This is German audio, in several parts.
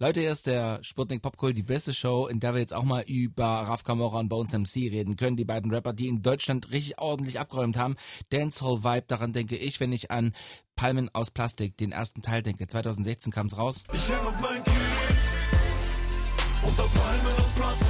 Leute, hier ist der Sputnik Popkult, die beste Show, in der wir jetzt auch mal über Raf Kamora und Bones MC reden können. Die beiden Rapper, die in Deutschland richtig ordentlich abgeräumt haben. Dancehall Vibe, daran denke ich, wenn ich an Palmen aus Plastik, den ersten Teil denke. 2016 kam es raus. Ich häng auf mein Kies unter Palmen aus Plastik.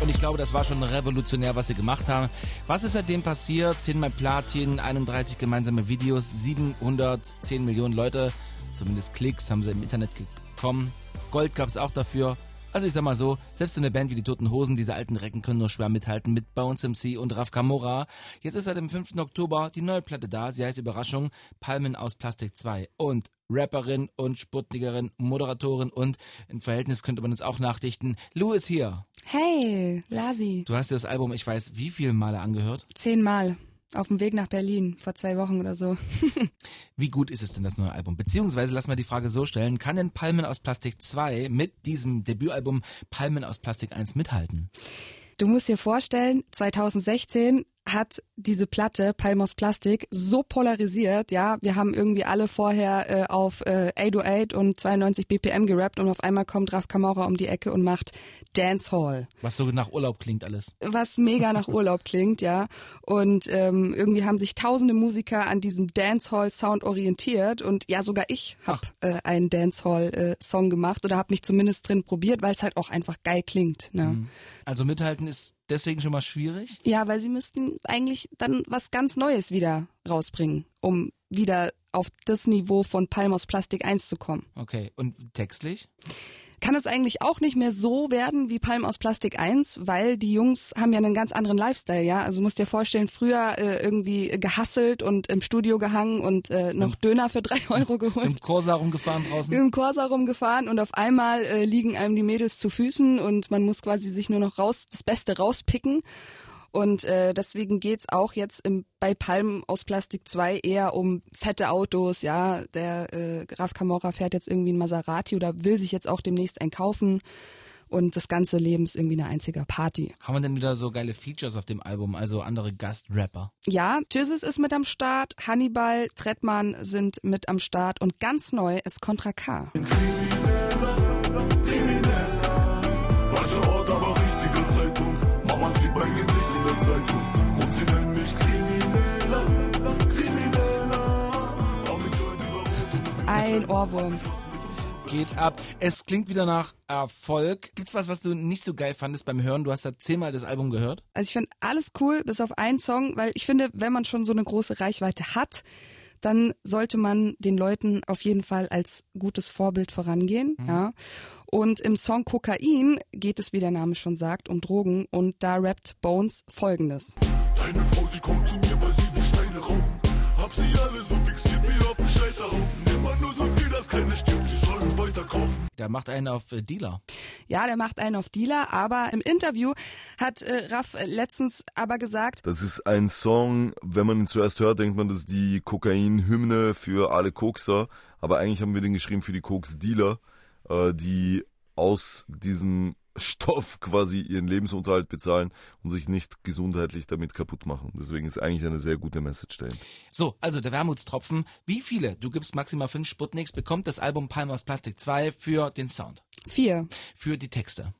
Und ich glaube, das war schon revolutionär, was sie gemacht haben. Was ist seitdem passiert? 10 mal Platin, 31 gemeinsame Videos, 710 Millionen Leute zumindest Klicks haben sie im Internet bekommen. Gold gab es auch dafür. Also ich sag mal so, selbst so eine Band wie die Toten Hosen, diese alten Recken können nur schwer mithalten mit Bones MC und Raf Kamora. Jetzt ist seit dem 5. Oktober die neue Platte da. Sie heißt Überraschung Palmen aus Plastik 2. Und Rapperin und Sputnikerin, Moderatorin und im Verhältnis könnte man uns auch nachdichten. Lou ist hier. Hey, Lasi. Du hast dir das Album, ich weiß, wie viele Male angehört? Zehnmal. Auf dem Weg nach Berlin, vor zwei Wochen oder so. Wie gut ist es denn, das neue Album? Beziehungsweise, lass mal die Frage so stellen, kann denn Palmen aus Plastik 2 mit diesem Debütalbum Palmen aus Plastik 1 mithalten? Du musst dir vorstellen, 2016 hat diese Platte Palmos Plastik so polarisiert, ja, wir haben irgendwie alle vorher äh, auf äh, 808 und 92 BPM gerappt und auf einmal kommt Raf Kamora um die Ecke und macht Dancehall. Was so nach Urlaub klingt alles. Was mega nach Urlaub klingt, ja. Und ähm, irgendwie haben sich tausende Musiker an diesem Dancehall-Sound orientiert und ja, sogar ich habe äh, einen Dancehall-Song äh, gemacht oder habe mich zumindest drin probiert, weil es halt auch einfach geil klingt. Ne? Mhm. Also mithalten ist deswegen schon mal schwierig? Ja, weil sie müssten eigentlich dann was ganz Neues wieder rausbringen, um wieder auf das Niveau von Palmos Plastik 1 zu kommen. Okay, und textlich? kann es eigentlich auch nicht mehr so werden wie Palm aus Plastik 1, weil die Jungs haben ja einen ganz anderen Lifestyle, ja. Also musst dir vorstellen, früher äh, irgendwie gehasselt und im Studio gehangen und äh, noch Im, Döner für drei Euro geholt. Im Corsa rumgefahren draußen? Im Corsa rumgefahren und auf einmal äh, liegen einem die Mädels zu Füßen und man muss quasi sich nur noch raus, das Beste rauspicken. Und äh, deswegen geht's auch jetzt im, bei Palm aus Plastik 2 eher um fette Autos. Ja, der äh, Graf Camorra fährt jetzt irgendwie ein Maserati oder will sich jetzt auch demnächst einen kaufen. Und das ganze Leben ist irgendwie eine einzige Party. Haben wir denn wieder so geile Features auf dem Album, also andere Gastrapper? Ja, Jizzes ist mit am Start, Hannibal, Trettmann sind mit am Start und ganz neu ist Contra K. Ein Ohrwurm. Geht ab. Es klingt wieder nach Erfolg. Gibt's was, was du nicht so geil fandest beim Hören? Du hast ja zehnmal das Album gehört. Also ich finde alles cool, bis auf einen Song, weil ich finde, wenn man schon so eine große Reichweite hat, dann sollte man den Leuten auf jeden Fall als gutes Vorbild vorangehen. Mhm. Ja. Und im Song Kokain geht es, wie der Name schon sagt, um Drogen und da rappt Bones folgendes. Deine Frau, sie kommt zu mir, weil sie die Steine rauchen. Hab sie alle so fixiert wie auf den Scheiterhaufen. Immer nur so viel, dass keine stirbt, sie sollen weiter kaufen. Der macht einen auf äh, Dealer. Ja, der macht einen auf Dealer, aber im Interview hat äh, Raff letztens aber gesagt, das ist ein Song, wenn man ihn zuerst hört, denkt man, das ist die Kokain-Hymne für alle Kokser, aber eigentlich haben wir den geschrieben für die Koks-Dealer, äh, die aus diesem Stoff quasi ihren Lebensunterhalt bezahlen und sich nicht gesundheitlich damit kaputt machen. Deswegen ist eigentlich eine sehr gute Message dahin. So, also der Wermutstropfen. Wie viele, du gibst maximal fünf Sputniks, bekommt das Album Palm aus Plastik 2 für den Sound? Vier. Für die Texte?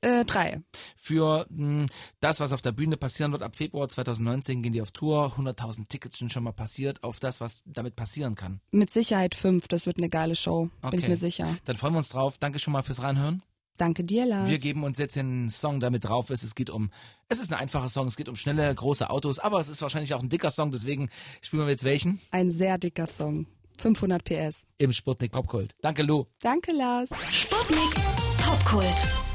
Äh, drei. Für mh, hm, das, was auf der Bühne passieren wird, ab Februar 2019 gehen die auf Tour. 100.000 Tickets sind schon mal passiert auf das, was damit passieren kann. Mit Sicherheit fünf. Das wird eine geile Show. Okay. Bin ich mir sicher. Dann freuen wir uns drauf. Danke schon mal fürs Reinhören. Danke dir, Lars. Wir geben uns jetzt den Song, damit drauf ist. Es geht um, es ist ein einfacher Song, es geht um schnelle, große Autos, aber es ist wahrscheinlich auch ein dicker Song, deswegen spielen wir jetzt welchen? Ein sehr dicker Song. 500 PS. Im Sputnik Popkult. Danke, Lou. Danke, Lars. Sputnik Popkult.